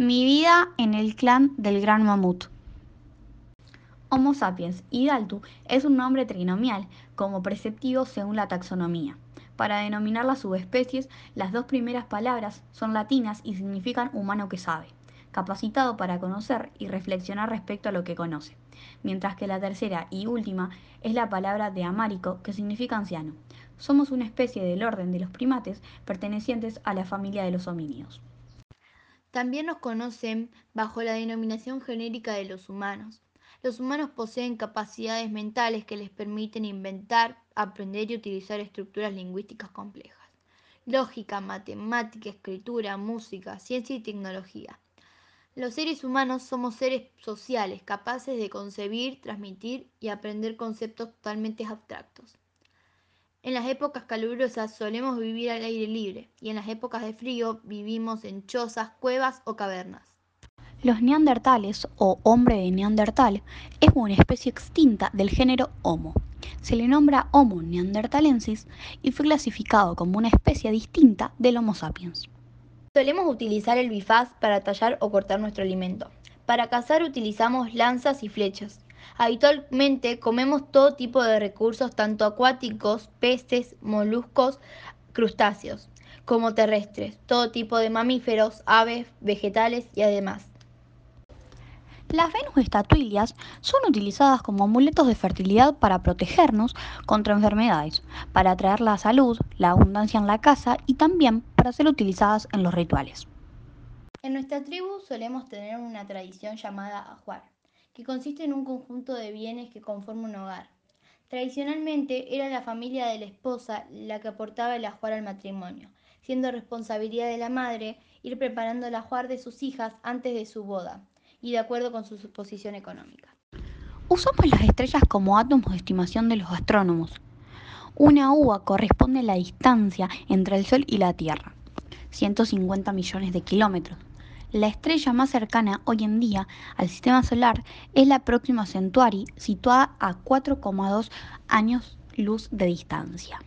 queda en el clan del gran mamut. Homo sapiens y Daltu es un nombre trinomial, como preceptivo según la taxonomía. Para denominar las subespecies, las dos primeras palabras son latinas y significan humano que sabe, capacitado para conocer y reflexionar respecto a lo que conoce, mientras que la tercera y última es la palabra de amárico, que significa anciano. Somos una especie del orden de los primates pertenecientes a la familia de los homínidos. También nos conocen bajo la denominación genérica de los humanos. Los humanos poseen capacidades mentales que les permiten inventar, aprender y utilizar estructuras lingüísticas complejas. Lógica, matemática, escritura, música, ciencia y tecnología. Los seres humanos somos seres sociales, capaces de concebir, transmitir y aprender conceptos totalmente abstractos. En las épocas calurosas solemos vivir al aire libre y en las épocas de frío vivimos en chozas, cuevas o cavernas. Los neandertales o hombre de Neandertal es una especie extinta del género Homo. Se le nombra Homo neandertalensis y fue clasificado como una especie distinta del Homo sapiens. Solemos utilizar el bifaz para tallar o cortar nuestro alimento. Para cazar utilizamos lanzas y flechas. Habitualmente comemos todo tipo de recursos, tanto acuáticos, peces, moluscos, crustáceos, como terrestres, todo tipo de mamíferos, aves, vegetales y además. Las Venus estatuilias son utilizadas como amuletos de fertilidad para protegernos contra enfermedades, para atraer la salud, la abundancia en la casa y también para ser utilizadas en los rituales. En nuestra tribu solemos tener una tradición llamada ajuar, que consiste en un conjunto de bienes que conforman un hogar. Tradicionalmente era la familia de la esposa la que aportaba el ajuar al matrimonio, siendo responsabilidad de la madre ir preparando el ajuar de sus hijas antes de su boda y de acuerdo con su posición económica. Usamos las estrellas como átomos de estimación de los astrónomos. Una uva corresponde a la distancia entre el Sol y la Tierra, 150 millones de kilómetros. La estrella más cercana hoy en día al sistema solar es la próxima Centauri, situada a 4,2 años luz de distancia.